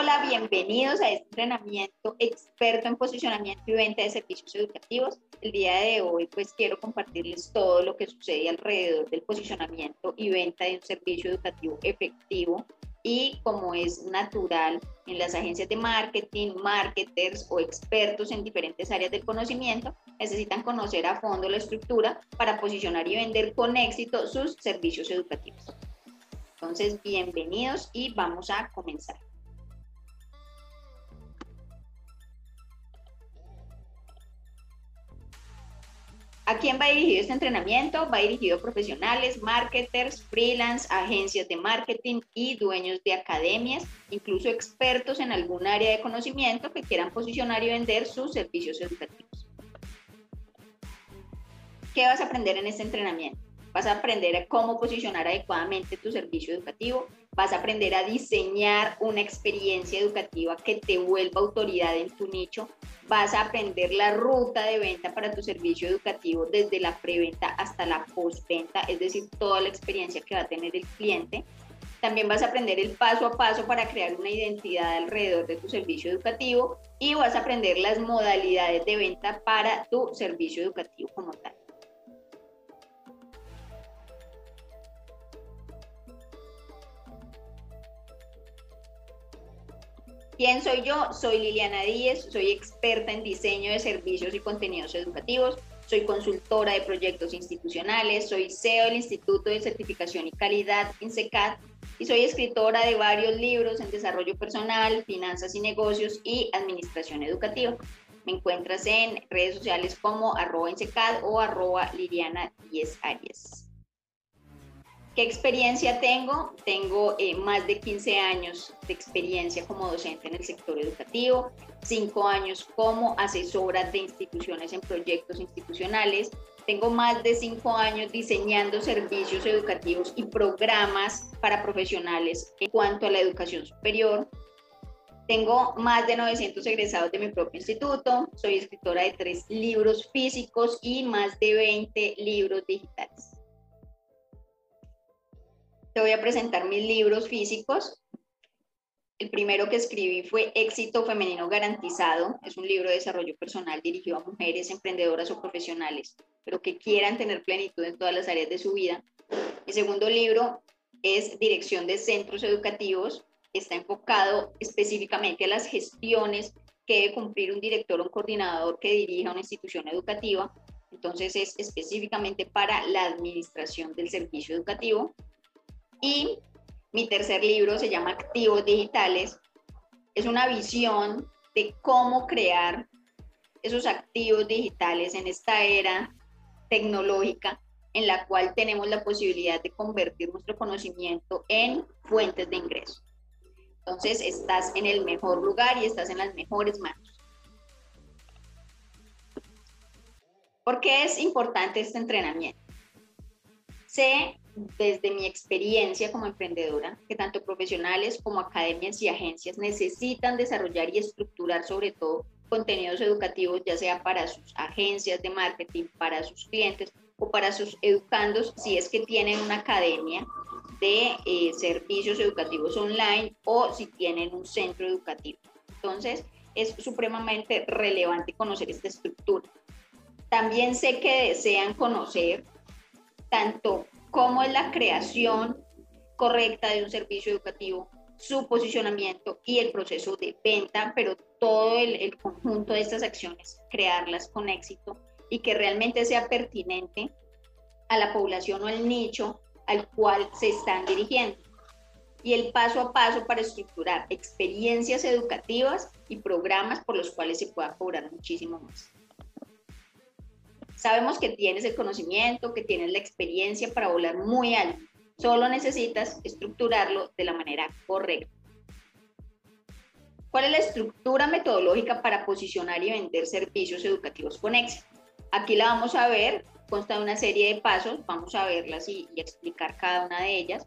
Hola, bienvenidos a este entrenamiento experto en posicionamiento y venta de servicios educativos. El día de hoy pues quiero compartirles todo lo que sucede alrededor del posicionamiento y venta de un servicio educativo efectivo y como es natural en las agencias de marketing, marketers o expertos en diferentes áreas del conocimiento, necesitan conocer a fondo la estructura para posicionar y vender con éxito sus servicios educativos. Entonces, bienvenidos y vamos a comenzar. ¿A quién va dirigido este entrenamiento? Va dirigido a profesionales, marketers, freelance, agencias de marketing y dueños de academias, incluso expertos en algún área de conocimiento que quieran posicionar y vender sus servicios educativos. ¿Qué vas a aprender en este entrenamiento? Vas a aprender a cómo posicionar adecuadamente tu servicio educativo, vas a aprender a diseñar una experiencia educativa que te vuelva autoridad en tu nicho, vas a aprender la ruta de venta para tu servicio educativo desde la preventa hasta la postventa, es decir, toda la experiencia que va a tener el cliente. También vas a aprender el paso a paso para crear una identidad alrededor de tu servicio educativo y vas a aprender las modalidades de venta para tu servicio educativo como tal. ¿Quién soy yo? Soy Liliana Díez, soy experta en diseño de servicios y contenidos educativos, soy consultora de proyectos institucionales, soy CEO del Instituto de Certificación y Calidad, INSECAD, y soy escritora de varios libros en desarrollo personal, finanzas y negocios y administración educativa. Me encuentras en redes sociales como arroba INSECAD o arroba Liliana 10 Arias. ¿Qué experiencia tengo? Tengo eh, más de 15 años de experiencia como docente en el sector educativo, 5 años como asesora de instituciones en proyectos institucionales, tengo más de 5 años diseñando servicios educativos y programas para profesionales en cuanto a la educación superior. Tengo más de 900 egresados de mi propio instituto, soy escritora de tres libros físicos y más de 20 libros digitales voy a presentar mis libros físicos. El primero que escribí fue Éxito Femenino Garantizado. Es un libro de desarrollo personal dirigido a mujeres emprendedoras o profesionales, pero que quieran tener plenitud en todas las áreas de su vida. El segundo libro es Dirección de Centros Educativos. Está enfocado específicamente a las gestiones que debe cumplir un director o un coordinador que dirija una institución educativa. Entonces es específicamente para la administración del servicio educativo. Y mi tercer libro se llama Activos Digitales. Es una visión de cómo crear esos activos digitales en esta era tecnológica en la cual tenemos la posibilidad de convertir nuestro conocimiento en fuentes de ingreso. Entonces, estás en el mejor lugar y estás en las mejores manos. ¿Por qué es importante este entrenamiento? Sé desde mi experiencia como emprendedora, que tanto profesionales como academias y agencias necesitan desarrollar y estructurar sobre todo contenidos educativos, ya sea para sus agencias de marketing, para sus clientes o para sus educandos, si es que tienen una academia de eh, servicios educativos online o si tienen un centro educativo. Entonces, es supremamente relevante conocer esta estructura. También sé que desean conocer tanto cómo es la creación correcta de un servicio educativo, su posicionamiento y el proceso de venta, pero todo el, conjunto de estas acciones, crearlas con éxito y que realmente sea pertinente a la población o al nicho al cual se están dirigiendo. Y el paso a paso para estructurar experiencias educativas y programas por los cuales se pueda cobrar muchísimo más. Sabemos que tienes el conocimiento, que tienes la experiencia para volar muy alto. Solo necesitas estructurarlo de la manera correcta. ¿Cuál es la estructura metodológica para posicionar y vender servicios educativos con éxito? Aquí la vamos a ver, consta de una serie de pasos, vamos a verlas y, y explicar cada una de ellas.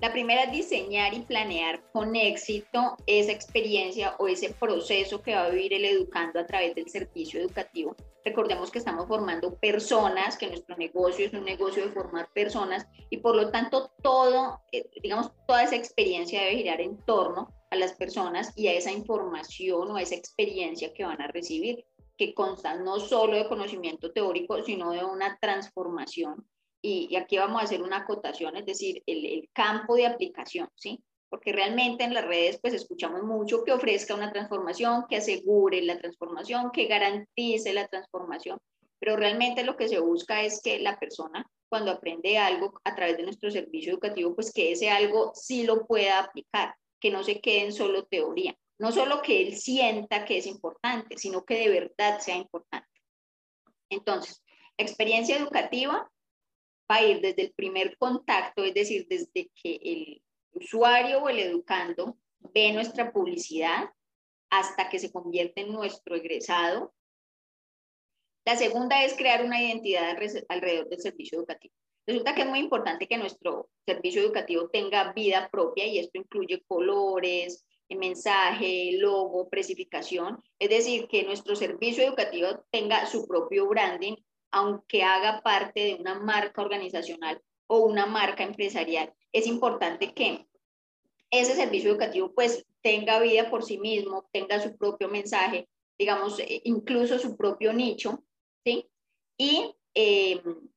La primera es diseñar y planear con éxito esa experiencia o ese proceso que va a vivir el educando a través del servicio educativo. Recordemos que estamos formando personas, que nuestro negocio es un negocio de formar personas y por lo tanto todo, eh, digamos, toda esa experiencia debe girar en torno a las personas y a esa información o a esa experiencia que van a recibir, que consta no solo de conocimiento teórico, sino de una transformación. Y, aquí vamos a hacer una acotación, es decir, el, el campo de aplicación, ¿sí? porque realmente en las redes pues escuchamos mucho que ofrezca una transformación, que asegure la transformación, que garantice la transformación, pero realmente lo que se busca es que la persona cuando aprende algo a través de nuestro servicio educativo, pues que ese algo sí lo pueda aplicar, que no se quede en solo teoría, no solo que él sienta que es importante, sino que de verdad sea importante. Entonces, experiencia educativa va a ir desde el primer contacto, es decir, desde que el usuario o el educando ve nuestra publicidad hasta que se convierte en nuestro egresado. La segunda es crear una identidad alrededor del servicio educativo. Resulta que es muy importante que nuestro servicio educativo tenga vida propia y esto incluye colores, mensaje, logo, precificación. Es decir, que nuestro servicio educativo tenga su propio branding, aunque haga parte de una marca organizacional o una marca empresarial. Es importante que ese servicio educativo pues tenga vida por sí mismo, tenga su propio mensaje, digamos, eh, incluso su propio nicho, ¿sí? Y em,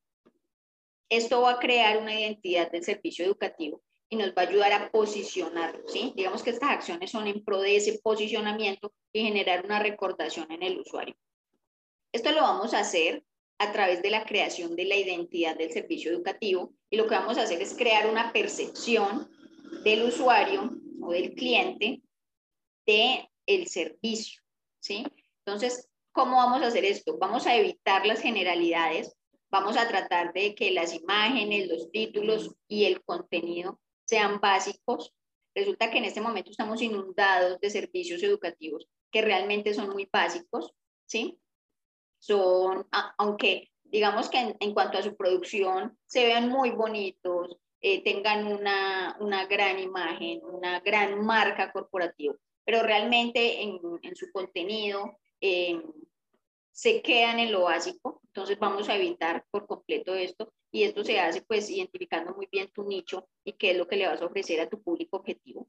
esto va a crear una identidad del servicio educativo y nos va a ayudar a posicionarlo, ¿sí? Digamos que estas acciones son en pro de ese posicionamiento y generar una recordación en el usuario. Esto lo vamos a hacer a través de la creación de la identidad del servicio educativo y lo que vamos a hacer es crear una percepción del usuario o del cliente de el servicio, ¿sí? Entonces, ¿cómo vamos a hacer esto? Vamos a evitar las generalidades, vamos a tratar de que las imágenes, los títulos y el contenido sean básicos. Resulta que en este momento estamos inundados de servicios educativos que realmente son muy básicos, ¿sí? Son, aunque digamos que en, en cuanto a su producción se vean muy bonitos, eh, tengan una, una, gran imagen, una gran marca corporativa, pero realmente en, en su contenido eh, se quedan en lo básico, entonces vamos a evitar por completo esto y esto se hace pues identificando muy bien tu nicho y qué es lo que le vas a ofrecer a tu público objetivo.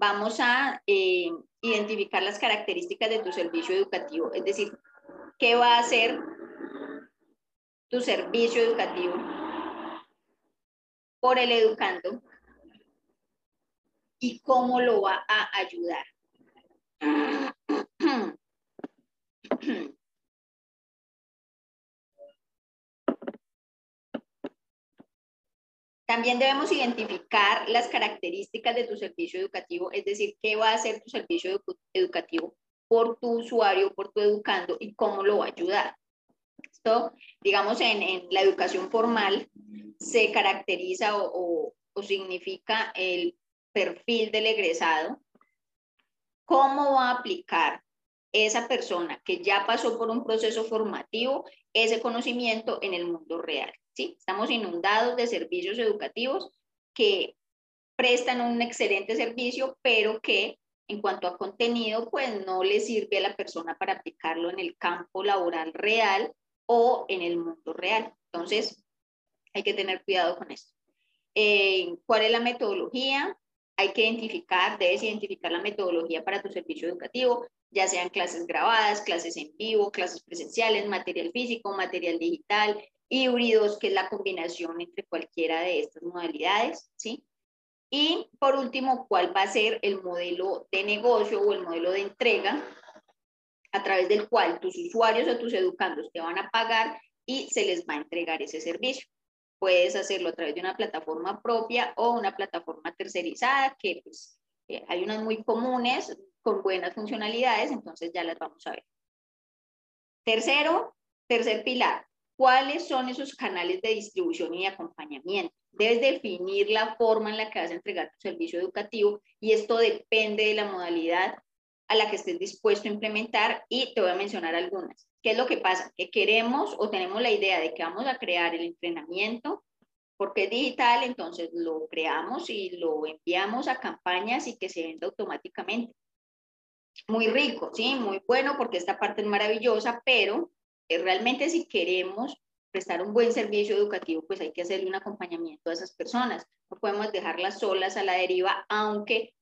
Vamos a eh, identificar las características de tu servicio educativo, es decir, qué va a hacer tu servicio educativo por el educando y cómo lo va a ayudar. También debemos identificar las características de tu servicio educativo, es decir, qué va a hacer tu servicio educativo por tu usuario, por tu educando y cómo lo va a ayudar. Esto, digamos, en, en la educación formal se caracteriza o, o, significa el perfil del egresado, cómo va a aplicar esa persona que ya pasó por un proceso formativo ese conocimiento en el mundo real. ¿Sí? Estamos inundados de servicios educativos que prestan un excelente servicio, pero que en cuanto a contenido, pues no le sirve a la persona para aplicarlo en el campo laboral real o en el mundo real. Entonces, hay que tener cuidado con esto. Eh, ¿Cuál es la metodología? Hay que identificar, debes identificar la metodología para tu servicio educativo, ya sean clases grabadas, clases en vivo, clases presenciales, material físico, material digital, híbridos, que es la combinación entre cualquiera de estas modalidades, ¿sí? Y por último, ¿cuál va a ser el modelo de negocio o el modelo de entrega a través del cual tus usuarios o tus educandos te van a pagar y se les va a entregar ese servicio? Puedes hacerlo a través de una plataforma propia o una plataforma tercerizada, que pues eh, hay unas muy comunes con buenas funcionalidades, entonces ya las vamos a ver. Tercero, tercer pilar, ¿cuáles son esos canales de distribución y acompañamiento? Debes definir la forma en la que vas a entregar tu servicio educativo y esto depende de la modalidad a la que estés dispuesto a implementar y te voy a mencionar algunas. ¿Qué es lo que pasa? Que queremos o tenemos la idea de que vamos a crear el entrenamiento porque es digital, entonces lo creamos y lo enviamos a campañas y que se venda automáticamente. Muy rico, ¿sí? Muy bueno porque esta parte es maravillosa, pero realmente si queremos prestar un buen servicio educativo, pues hay que hacerle un acompañamiento a esas personas. No podemos dejarlas solas a la deriva, aunque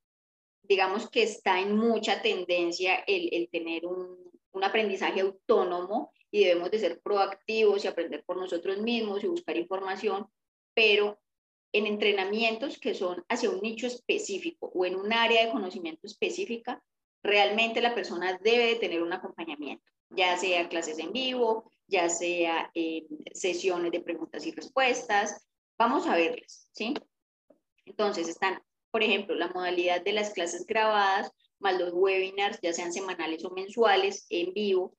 digamos que está en mucha tendencia el, el tener un, un aprendizaje autónomo y debemos de ser proactivos y aprender por nosotros mismos y buscar información, pero en entrenamientos que son hacia un nicho específico o en un área de conocimiento específica, realmente la persona debe de tener un acompañamiento, ya sea clases en vivo, ya sea eh, sesiones de preguntas y respuestas. Vamos a verlas, ¿sí? Entonces están, por ejemplo, la modalidad de las clases grabadas, más los webinars, ya sean semanales o mensuales, en vivo,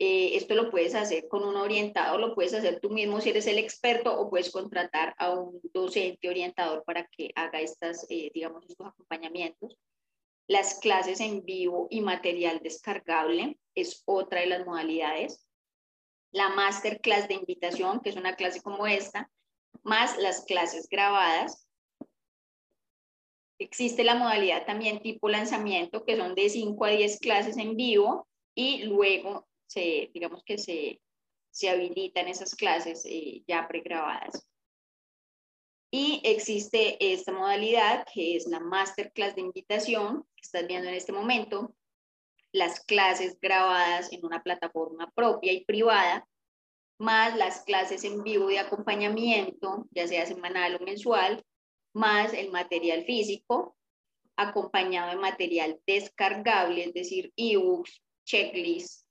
eh, esto lo puedes hacer con un orientador, lo puedes hacer tú mismo si eres el experto o puedes contratar a un docente orientador para que haga estas, eh, digamos, estos acompañamientos. Las clases en vivo y material descargable es otra de las modalidades. La masterclass de invitación, que es una clase como esta, más las clases grabadas. Existe la modalidad también tipo lanzamiento, que son de 5 a 10 clases en vivo y luego se, digamos que se, se habilitan esas clases eh, ya pregrabadas. Y existe esta modalidad que es la masterclass de invitación que estás viendo en este momento, las clases grabadas en una plataforma propia y privada, más las clases en vivo de acompañamiento, ya sea semanal o mensual, más el material físico, acompañado de material descargable, es decir, ebooks, checklists,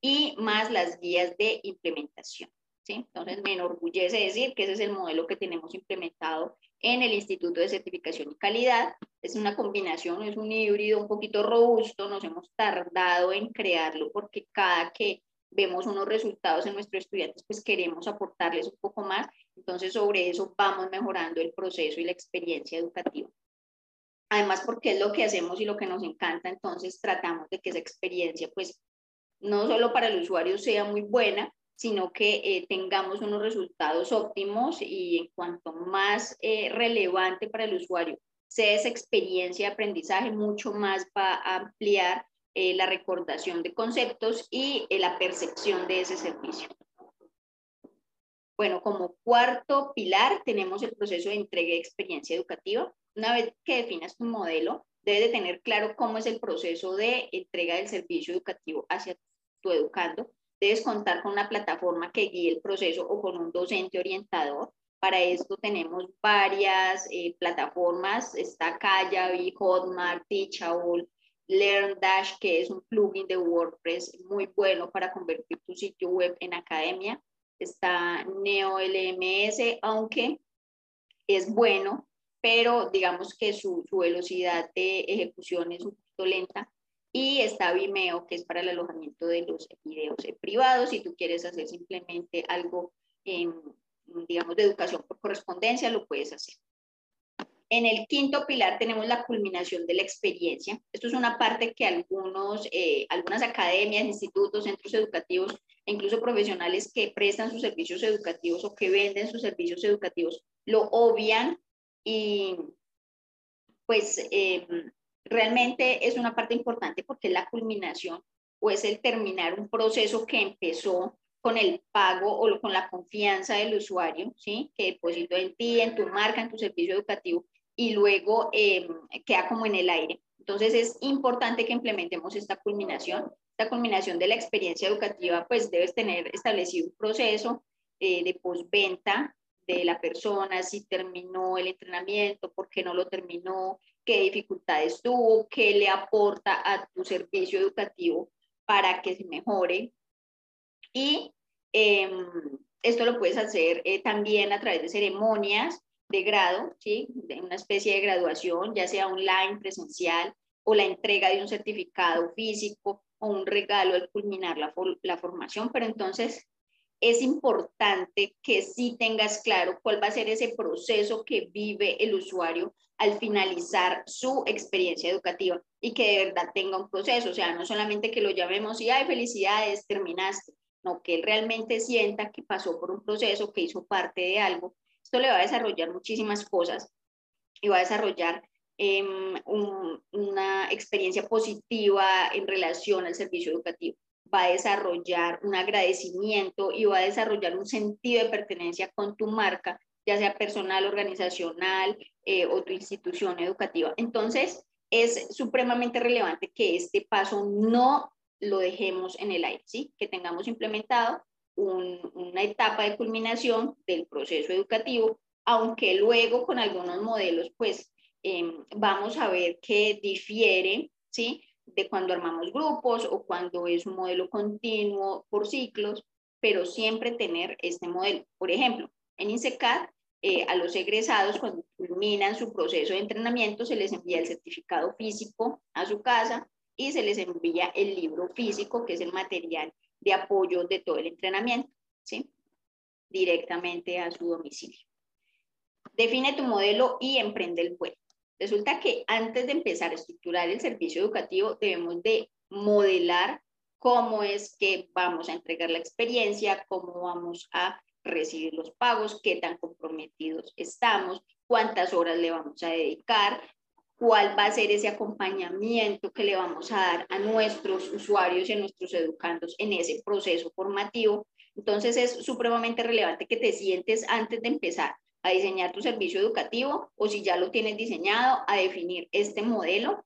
y más las guías de implementación. ¿Sí? Entonces, me enorgullece decir que ese es el modelo que tenemos implementado en el Instituto de Certificación y Calidad. Es una combinación, es un híbrido un poquito robusto, nos hemos tardado en crearlo porque cada que vemos unos resultados en nuestros estudiantes, pues queremos aportarles un poco más. Entonces, sobre eso vamos mejorando el proceso y la experiencia educativa. Además, porque es lo que hacemos y lo que nos encanta, entonces tratamos de que esa experiencia pues no solo para el usuario sea muy buena, sino que eh, tengamos unos resultados óptimos y en cuanto más eh, relevante para el usuario sea esa experiencia de aprendizaje, mucho más va a ampliar eh, la recordación de conceptos y la percepción de ese servicio. Bueno, como cuarto pilar tenemos el proceso de entrega de experiencia educativa. Una vez que definas tu modelo, debes de tener claro cómo es el proceso de entrega del servicio educativo hacia tu educando. Debes contar con una plataforma que guíe el proceso o con un docente orientador. Para esto tenemos varias eh, plataformas, está Kajabi, Hotmart, Teachable, LearnDash, que es un plugin de WordPress muy bueno para convertir tu sitio web en academia. Está NeoLMS, aunque es bueno, pero digamos que su, velocidad de ejecución es un poquito lenta. Y está Vimeo, que es para el alojamiento de los videos privados. Si tú quieres hacer simplemente algo, digamos, de educación por correspondencia, lo puedes hacer. En el quinto pilar tenemos la culminación de la experiencia. Esto es una parte que algunos, eh, algunas academias, institutos, centros educativos e incluso profesionales que prestan sus servicios educativos o que venden sus servicios educativos lo obvian y pues em, realmente es una parte importante porque es la culminación o es el terminar un proceso que empezó con el pago o con la confianza del usuario, ¿sí? que depositó en ti, en tu marca, en tu servicio educativo y luego em, queda como en el aire. Entonces es importante que implementemos esta culminación. Esta culminación de la experiencia educativa, pues debes tener establecido un proceso eh, de postventa de la persona, si terminó el entrenamiento, por qué no lo terminó, qué dificultades tuvo, qué le aporta a tu servicio educativo para que se mejore. Y em, esto lo puedes hacer eh, también a través de ceremonias de grado, ¿sí? de una especie de graduación, ya sea online, presencial, o la entrega de un certificado físico o un regalo al culminar la, la formación, pero entonces es importante que sí tengas claro cuál va a ser ese proceso que vive el usuario al finalizar su experiencia educativa y que de verdad tenga un proceso, o sea, no solamente que lo llamemos y, ay, felicidades, terminaste, no, que él realmente sienta que pasó por un proceso, que hizo parte de algo. Esto le va a desarrollar muchísimas cosas y va a desarrollar em, una experiencia positiva en relación al servicio educativo va a desarrollar un agradecimiento y va a desarrollar un sentido de pertenencia con tu marca, ya sea personal, organizacional eh, o tu institución educativa. Entonces, es supremamente relevante que este paso no lo dejemos en el aire, ¿sí? que tengamos implementado una etapa de culminación del proceso educativo, aunque luego con algunos modelos, pues em, vamos a ver que difiere, ¿sí? De cuando armamos grupos o cuando es un modelo continuo por ciclos, pero siempre tener este modelo. Por ejemplo, en INSECAD, eh, a los egresados, cuando culminan su proceso de entrenamiento, se les envía el certificado físico a su casa y se les envía el libro físico, que es el material de apoyo de todo el entrenamiento, ¿sí? Directamente a su domicilio. Define tu modelo y emprende el vuelo. Resulta que antes de empezar a estructurar el servicio educativo, debemos de modelar cómo es que vamos a entregar la experiencia, cómo vamos a recibir los pagos, qué tan comprometidos estamos, cuántas horas le vamos a dedicar, cuál va a ser ese acompañamiento que le vamos a dar a nuestros usuarios y a nuestros educandos en ese proceso formativo. Entonces es supremamente relevante que te sientes antes de empezar a diseñar tu servicio educativo o si ya lo tienes diseñado, a definir este modelo,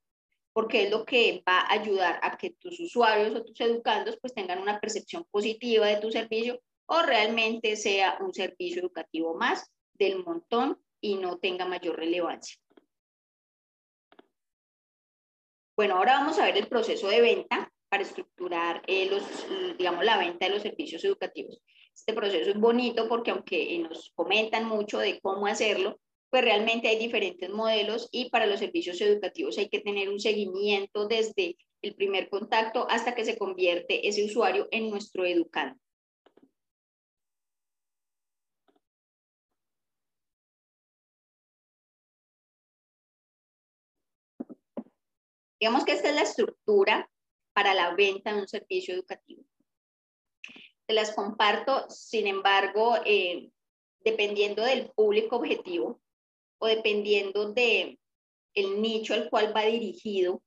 porque es lo que va a ayudar a que tus usuarios o tus educandos pues tengan una percepción positiva de tu servicio o realmente sea un servicio educativo más del montón y no tenga mayor relevancia. Bueno, ahora vamos a ver el proceso de venta para estructurar eh, los, digamos, la venta de los servicios educativos. Este proceso es bonito porque aunque nos comentan mucho de cómo hacerlo, pues realmente hay diferentes modelos y para los servicios educativos hay que tener un seguimiento desde el primer contacto hasta que se convierte ese usuario en nuestro educante. Digamos que esta es la estructura para la venta de un servicio educativo. Te las comparto, sin embargo, eh, dependiendo del público objetivo o dependiendo de el nicho al cual va dirigido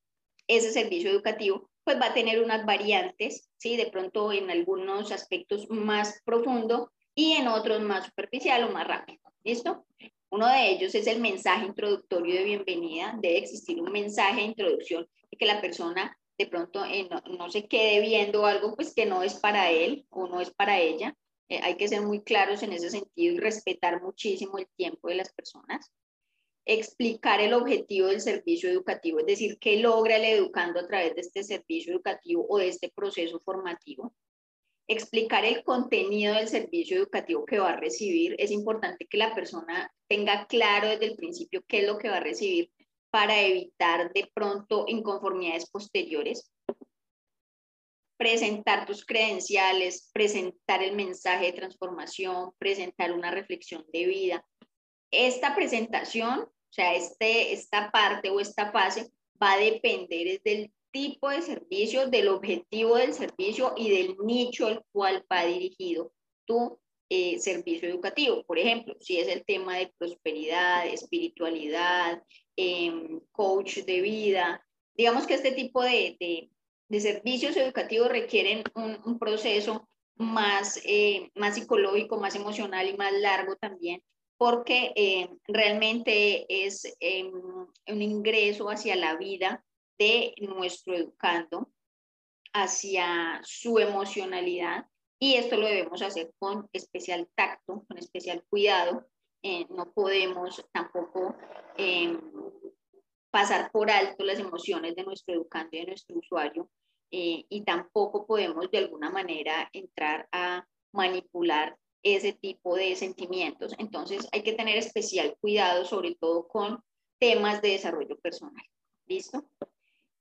ese servicio educativo, pues va a tener unas variantes, ¿sí? De pronto en algunos aspectos más profundo y en otros más superficial o más rápido. ¿Listo? Uno de ellos es el mensaje introductorio de bienvenida. Debe existir un mensaje de introducción y que la persona de pronto eh, no, se quede viendo algo pues que no es para él o no es para ella. Eh, hay que ser muy claros en ese sentido y respetar muchísimo el tiempo de las personas. Explicar el objetivo del servicio educativo, es decir, qué logra el educando a través de este servicio educativo o de este proceso formativo explicar el contenido del servicio educativo que va a recibir. Es importante que la persona tenga claro desde el principio qué es lo que va a recibir para evitar de pronto inconformidades posteriores. Presentar tus credenciales, presentar el mensaje de transformación, presentar una reflexión de vida. Esta presentación, o sea, este, esta parte o esta fase va a depender del tipo de servicio, del objetivo del servicio y del nicho al cual va dirigido tu eh, servicio educativo. Por ejemplo, si es el tema de prosperidad, espiritualidad, em, coach de vida, digamos que este tipo de, de, servicios educativos requieren un, proceso más, eh, más psicológico, más emocional y más largo también, porque eh, realmente es em, un ingreso hacia la vida de nuestro educando hacia su emocionalidad y esto lo debemos hacer con especial tacto, con especial cuidado. Eh, no podemos tampoco em, pasar por alto las emociones de nuestro educando y de nuestro usuario eh, y tampoco podemos de alguna manera entrar a manipular ese tipo de sentimientos. Entonces hay que tener especial cuidado, sobre todo con temas de desarrollo personal. ¿Listo?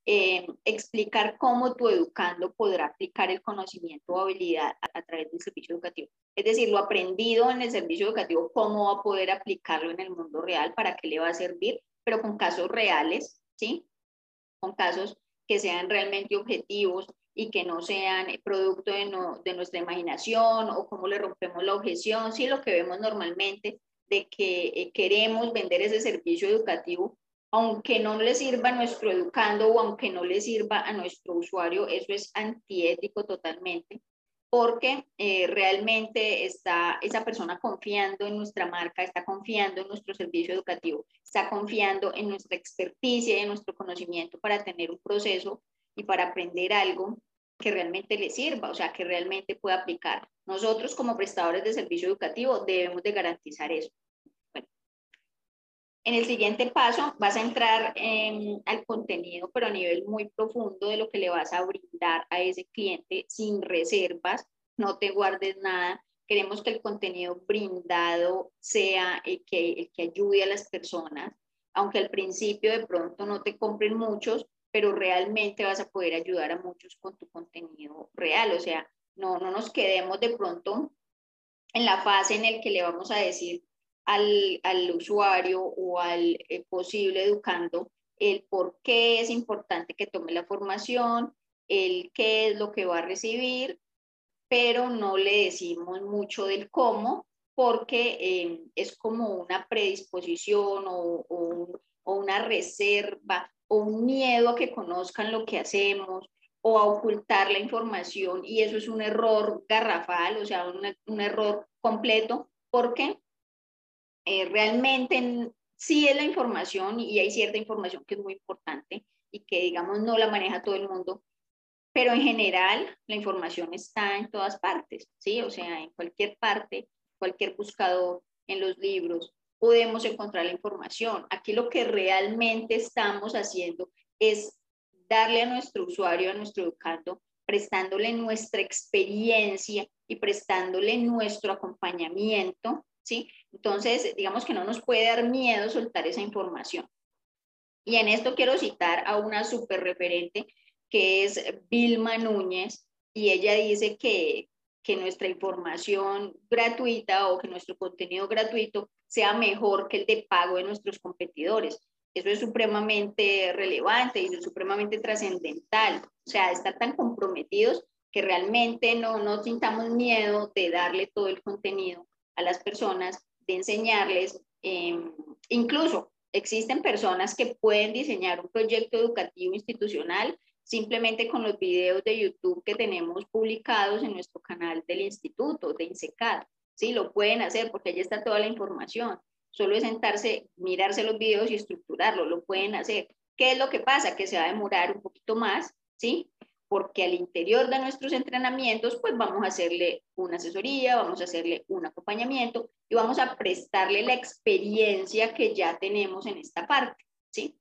Eh, explicar cómo tu educando podrá aplicar el conocimiento o habilidad a, través del servicio educativo. Es decir, lo aprendido en el servicio educativo, cómo va a poder aplicarlo en el mundo real, para qué le va a servir, pero con casos reales, ¿sí? Con casos que sean realmente objetivos y que no sean producto de, de nuestra imaginación o cómo le rompemos la objeción, sí, lo que vemos normalmente de que eh, queremos vender ese servicio educativo aunque no le sirva a nuestro educando o aunque no le sirva a nuestro usuario, eso es antiético totalmente. porque eh, realmente está esa persona confiando en nuestra marca, está confiando en nuestro servicio educativo, está confiando en nuestra experticia en nuestro conocimiento para tener un proceso y para aprender algo que realmente le sirva, o sea, que realmente pueda aplicar. Nosotros como prestadores de servicio educativo debemos de garantizar eso. En el siguiente paso vas a entrar al contenido, pero a nivel muy profundo de lo que le vas a brindar a ese cliente sin reservas, no te guardes nada. Queremos que el contenido brindado sea el que, el que ayude a las personas, aunque al principio de pronto no te compren muchos, pero realmente vas a poder ayudar a muchos con tu contenido real. O sea, no, no nos quedemos de pronto en la fase en la que le vamos a decir al, al usuario o al eh, posible educando el por qué es importante que tome la formación, el qué es lo que va a recibir, pero no le decimos mucho del cómo, porque eh, es como una predisposición o, o, una reserva o un miedo a que conozcan lo que hacemos o a ocultar la información y eso es un error garrafal, o sea, un, un error completo, porque eh, realmente sí es la información y hay cierta información que es muy importante y que, digamos, no la maneja todo el mundo, pero en general la información está en todas partes, ¿sí? O sea, en cualquier parte, cualquier buscador, en los libros, podemos encontrar la información. Aquí lo que realmente estamos haciendo es darle a nuestro usuario, a nuestro educando, prestándole nuestra experiencia y prestándole nuestro acompañamiento ¿sí? Entonces, digamos que no nos puede dar miedo soltar esa información. Y en esto quiero citar a una super referente que es Vilma Núñez, y ella dice que, que nuestra información gratuita o que nuestro contenido gratuito sea mejor que el de pago de nuestros competidores. Eso es supremamente relevante y es supremamente trascendental. O sea, estar tan comprometidos que realmente no, no sintamos miedo de darle todo el contenido a las personas, de enseñarles, em, incluso existen personas que pueden diseñar un proyecto educativo institucional simplemente con los videos de YouTube que tenemos publicados en nuestro canal del instituto, de INSECAD. Sí, lo pueden hacer porque allí está toda la información. Solo es sentarse, mirarse los videos y estructurarlo, lo pueden hacer. ¿Qué es lo que pasa? Que se va a demorar un poquito más, ¿sí? Porque al interior de nuestros entrenamientos, pues vamos a hacerle una asesoría, vamos a hacerle un acompañamiento y vamos a prestarle la experiencia que ya tenemos en esta parte, ¿sí?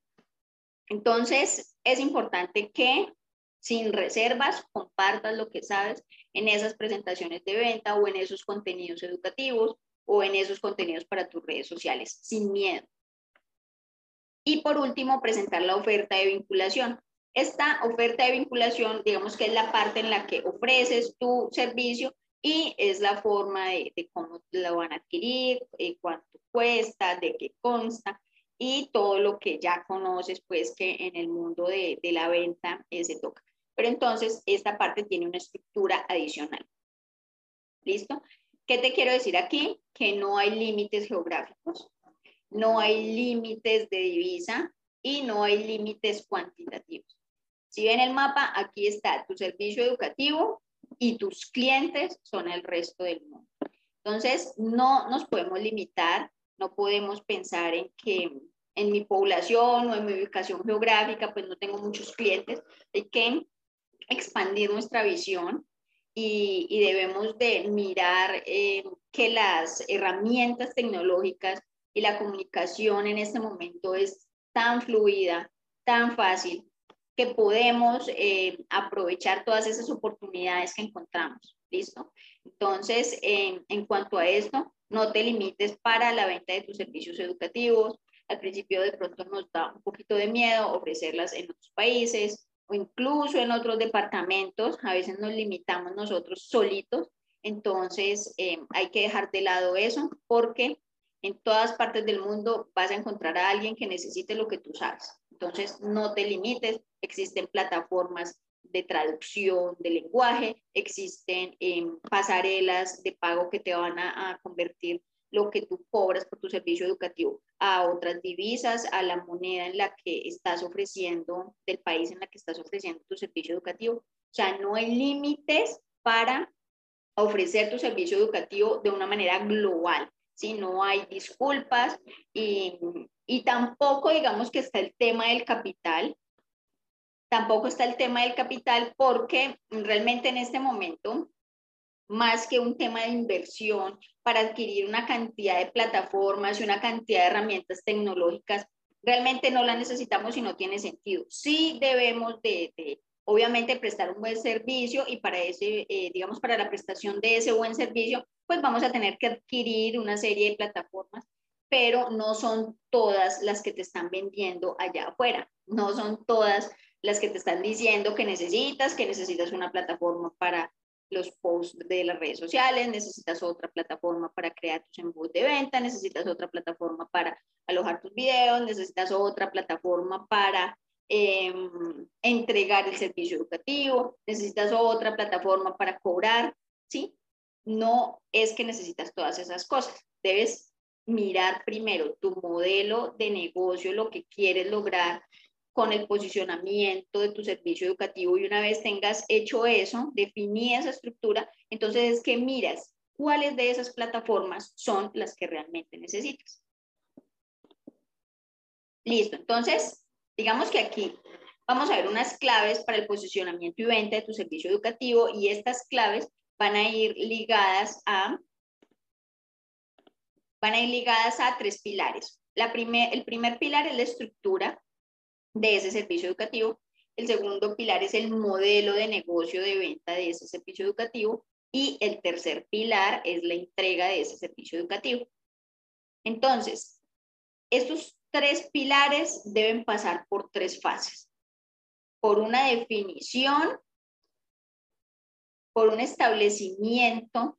Entonces, es importante que sin reservas compartas lo que sabes en esas presentaciones de venta o en esos contenidos educativos o en esos contenidos para tus redes sociales, sin miedo. Y por último, presentar la oferta de vinculación. Esta oferta de vinculación, digamos que es la parte en la que ofreces tu servicio y es la forma de, cómo lo van a adquirir, eh, cuánto cuesta, de qué consta y todo lo que ya conoces, pues que en el mundo de, la venta eh, se toca. Pero entonces esta parte tiene una estructura adicional. ¿Listo? ¿Qué te quiero decir aquí? Que no hay límites geográficos, no hay límites de divisa y no hay límites cuantitativos. Si ven el mapa, aquí está tu servicio educativo y tus clientes son el resto del mundo. Entonces, no nos podemos limitar, no podemos pensar en que en mi población o en mi ubicación geográfica, pues no tengo muchos clientes. Hay que expandir nuestra visión y, debemos de mirar eh, que las herramientas tecnológicas y la comunicación en este momento es tan fluida, tan fácil, que podemos eh, aprovechar todas esas oportunidades que encontramos. ¿Listo? Entonces, en cuanto a esto, no te limites para la venta de tus servicios educativos. Al principio de pronto nos da un poquito de miedo ofrecerlas en otros países o incluso en otros departamentos. A veces nos limitamos nosotros solitos. Entonces, eh, hay que dejar de lado eso porque en todas partes del mundo vas a encontrar a alguien que necesite lo que tú sabes. Entonces, no te limites, existen plataformas de traducción de lenguaje, existen em, pasarelas de pago que te van a, convertir lo que tú cobras por tu servicio educativo a otras divisas, a la moneda en la que estás ofreciendo, del país en la que estás ofreciendo tu servicio educativo. O sea, no hay límites para ofrecer tu servicio educativo de una manera global, ¿sí? No hay disculpas y, y tampoco digamos que está el tema del capital, tampoco está el tema del capital porque realmente en este momento, más que un tema de inversión para adquirir una cantidad de plataformas y una cantidad de herramientas tecnológicas, realmente no la necesitamos y no tiene sentido. Sí debemos de, obviamente prestar un buen servicio y para ese, eh, digamos, para la prestación de ese buen servicio, pues vamos a tener que adquirir una serie de plataformas, pero no son todas las que te están vendiendo allá afuera, no son todas las que te están diciendo que necesitas, que necesitas una plataforma para los posts de las redes sociales, necesitas otra plataforma para crear tus embudos de venta, necesitas otra plataforma para alojar tus videos, necesitas otra plataforma para em, entregar el servicio educativo, necesitas otra plataforma para cobrar, ¿sí? No es que necesitas todas esas cosas, debes mirar primero tu modelo de negocio, lo que quieres lograr, con el posicionamiento de tu servicio educativo y una vez tengas hecho eso, definí esa estructura, entonces es que miras cuáles de esas plataformas son las que realmente necesitas. Listo, entonces, digamos que aquí vamos a ver unas claves para el posicionamiento y venta de tu servicio educativo y estas claves van a ir ligadas a van a ir ligadas a tres pilares. La primer, el primer pilar es la estructura de ese servicio educativo. El segundo pilar es el modelo de negocio de venta de ese servicio educativo. Y el tercer pilar es la entrega de ese servicio educativo. Entonces, estos tres pilares deben pasar por tres fases. Por una definición, por un establecimiento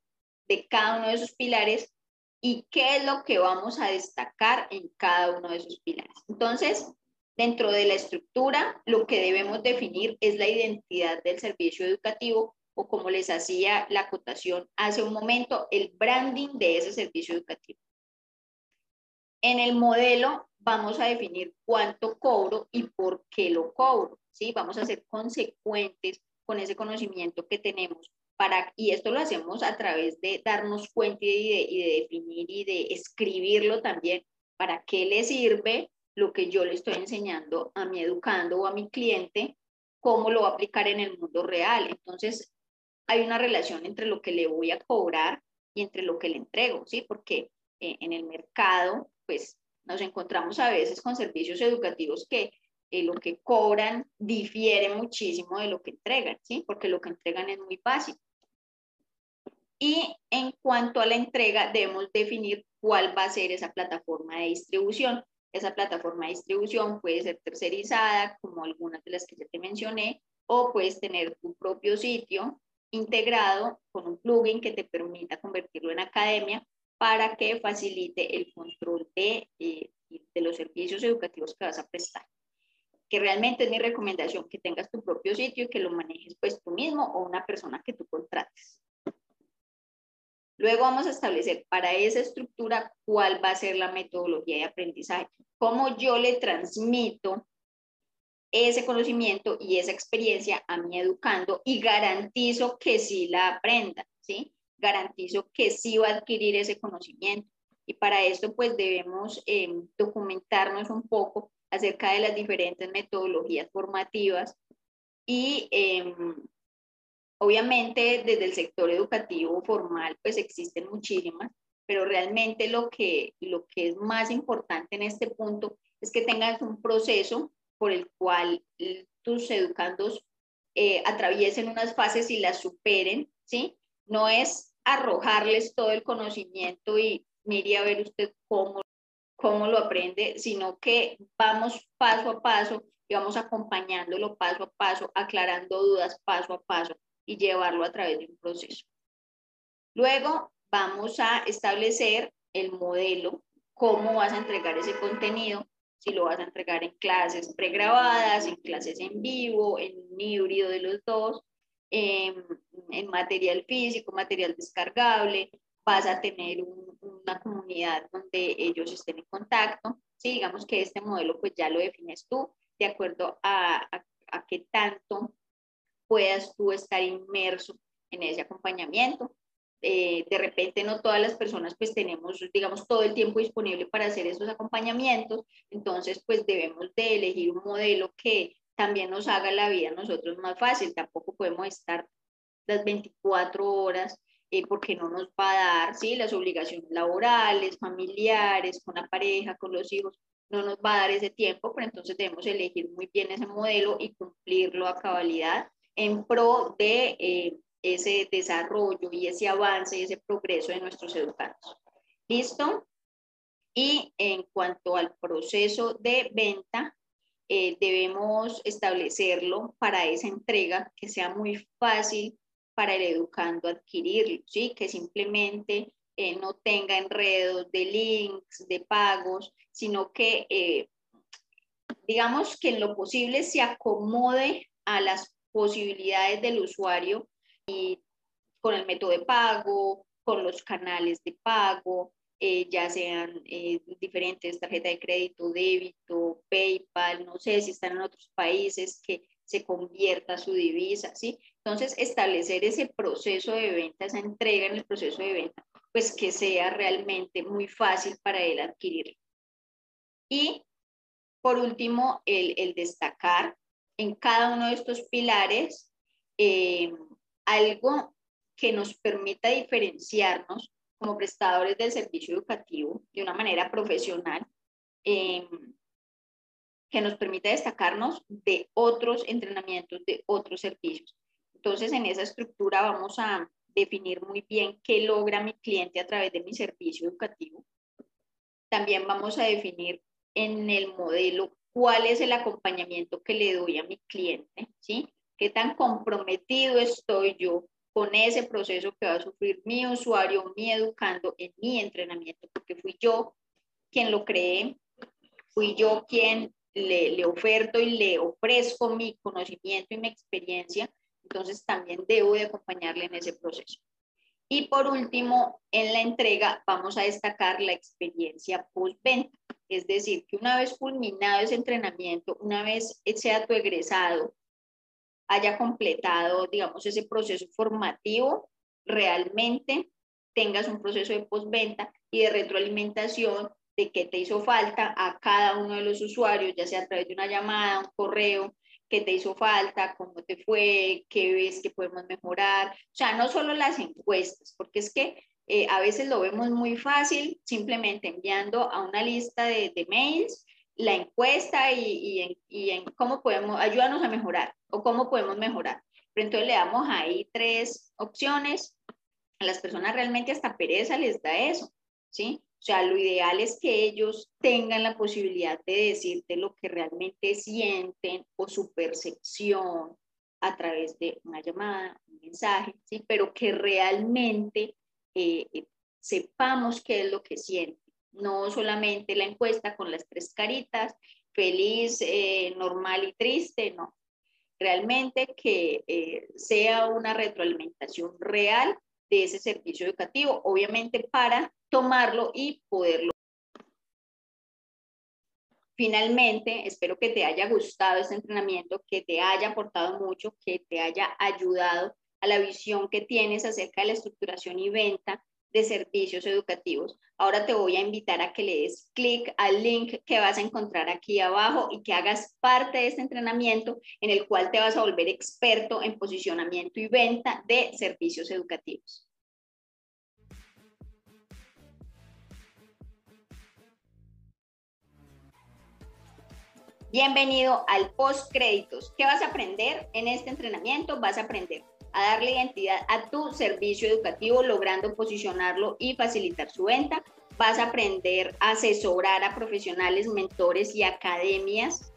de cada uno de esos pilares y qué es lo que vamos a destacar en cada uno de esos pilares. Entonces, Dentro de la estructura, lo que debemos definir es la identidad del servicio educativo o como les hacía la acotación hace un momento, el branding de ese servicio educativo. En el modelo vamos a definir cuánto cobro y por qué lo cobro, ¿sí? Vamos a ser consecuentes con ese conocimiento que tenemos para, y esto lo hacemos a través de darnos cuenta y de, definir y de escribirlo también, para qué le sirve, lo que yo le estoy enseñando a mi educando o a mi cliente, cómo lo va a aplicar en el mundo real. Entonces, hay una relación entre lo que le voy a cobrar y entre lo que le entrego, ¿sí? Porque eh, en el mercado, pues nos encontramos a veces con servicios educativos que eh, lo que cobran difiere muchísimo de lo que entregan, ¿sí? Porque lo que entregan es muy básico. Y en cuanto a la entrega, debemos definir cuál va a ser esa plataforma de distribución. Esa plataforma de distribución puede ser tercerizada, como algunas de las que ya te mencioné, o puedes tener tu propio sitio integrado con un plugin que te permita convertirlo en academia para que facilite el control de, eh, de los servicios educativos que vas a prestar. Que realmente es mi recomendación que tengas tu propio sitio y que lo manejes pues tú mismo o una persona que tú contrates. Luego vamos a establecer para esa estructura cuál va a ser la metodología de aprendizaje, cómo yo le transmito ese conocimiento y esa experiencia a mi educando y garantizo que sí la aprenda, ¿sí? Garantizo que sí va a adquirir ese conocimiento. Y para esto pues debemos eh, documentarnos un poco acerca de las diferentes metodologías formativas y eh, Obviamente, desde el sector educativo formal, pues existen muchísimas, pero realmente lo que, lo que es más importante en este punto es que tengas un proceso por el cual tus educandos eh, atraviesen unas fases y las superen, ¿sí? No es arrojarles todo el conocimiento y mire a ver usted cómo, cómo lo aprende, sino que vamos paso a paso y vamos acompañándolo paso a paso, aclarando dudas paso a paso y llevarlo a través de un proceso. Luego vamos a establecer el modelo, cómo vas a entregar ese contenido, si lo vas a entregar en clases pregrabadas, en clases en vivo, en un híbrido de los dos, en, material físico, material descargable, vas a tener una comunidad donde ellos estén en contacto. Sí, digamos que este modelo pues ya lo defines tú de acuerdo a, a, a qué tanto puedas tú estar inmerso en ese acompañamiento. eh, de repente no todas las personas pues tenemos, digamos, todo el tiempo disponible para hacer esos acompañamientos, entonces pues debemos de elegir un modelo que también nos haga la vida a nosotros más fácil, tampoco podemos estar las 24 horas eh, porque no nos va a dar, ¿sí? Las obligaciones laborales, familiares, con la pareja, con los hijos, no nos va a dar ese tiempo, pero entonces debemos elegir muy bien ese modelo y cumplirlo a cabalidad en pro de eh, ese desarrollo y ese avance y ese progreso de nuestros educandos. ¿Listo? Y en cuanto al proceso de venta, eh, debemos establecerlo para esa entrega que sea muy fácil para el educando adquirirlo, ¿sí? Que simplemente eh, no tenga enredos de links, de pagos, sino que, eh, digamos que en lo posible se acomode a las posibilidades del usuario y con el método de pago, con los canales de pago, eh, ya sean eh, diferentes, tarjeta de crédito, débito, PayPal, no sé si están en otros países que se convierta su divisa, ¿sí? Entonces, establecer ese proceso de venta, esa entrega en el proceso de venta, pues que sea realmente muy fácil para él adquirirlo. Y por último, el, el destacar en cada uno de estos pilares eh, algo que nos permita diferenciarnos como prestadores del servicio educativo de una manera profesional, eh, que nos permita destacarnos de otros entrenamientos, de otros servicios. Entonces, en esa estructura vamos a definir muy bien qué logra mi cliente a través de mi servicio educativo. También vamos a definir en el modelo cuál es el acompañamiento que le doy a mi cliente, ¿sí? qué tan comprometido estoy yo con ese proceso que va a sufrir mi usuario, mi educando en mi entrenamiento, porque fui yo quien lo creé, fui yo quien le, le oferto y le ofrezco mi conocimiento y mi experiencia, entonces también debo de acompañarle en ese proceso. Y por último, en la entrega vamos a destacar la experiencia post-venta, es decir, que una vez culminado ese entrenamiento, una vez sea tu egresado, haya completado, digamos, ese proceso formativo, realmente tengas un proceso de postventa y de retroalimentación de qué te hizo falta a cada uno de los usuarios, ya sea a través de una llamada, un correo, qué te hizo falta, cómo te fue, qué ves que podemos mejorar. O sea, no solo las encuestas, porque es que eh, a veces lo vemos muy fácil simplemente enviando a una lista de, de mails la encuesta y, en, cómo podemos, ayudarnos a mejorar o cómo podemos mejorar. Pero entonces le damos ahí tres opciones. A las personas realmente hasta pereza les da eso, ¿sí? O sea, lo ideal es que ellos tengan la posibilidad de decirte lo que realmente sienten o su percepción a través de una llamada, un mensaje, ¿sí? Pero que realmente eh, eh, sepamos qué es lo que sienten no solamente la encuesta con las tres caritas, feliz, eh, normal y triste, no. Realmente que eh, sea una retroalimentación real de ese servicio educativo, obviamente para tomarlo y poderlo. Finalmente, espero que te haya gustado este entrenamiento, que te haya aportado mucho, que te haya ayudado a la visión que tienes acerca de la estructuración y venta de servicios educativos. Ahora te voy a invitar a que le des clic al link que vas a encontrar aquí abajo y que hagas parte de este entrenamiento en el cual te vas a volver experto en posicionamiento y venta de servicios educativos. Bienvenido al Post Créditos. ¿Qué vas a aprender en este entrenamiento? Vas a aprender a darle identidad a tu servicio educativo, logrando posicionarlo y facilitar su venta. Vas a aprender a asesorar a profesionales, mentores y academias.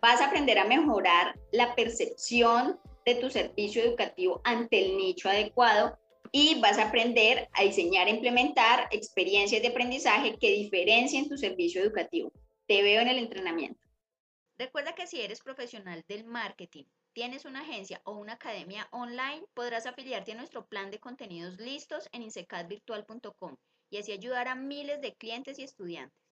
Vas a aprender a mejorar la percepción de tu servicio educativo ante el nicho adecuado y vas a aprender a diseñar e implementar experiencias de aprendizaje que diferencien tu servicio educativo. Te veo en el entrenamiento. Recuerda que si eres profesional del marketing, tienes una agencia o una academia online, podrás afiliarte a nuestro plan de contenidos listos en insecadvirtual.com y así ayudar a miles de clientes y estudiantes.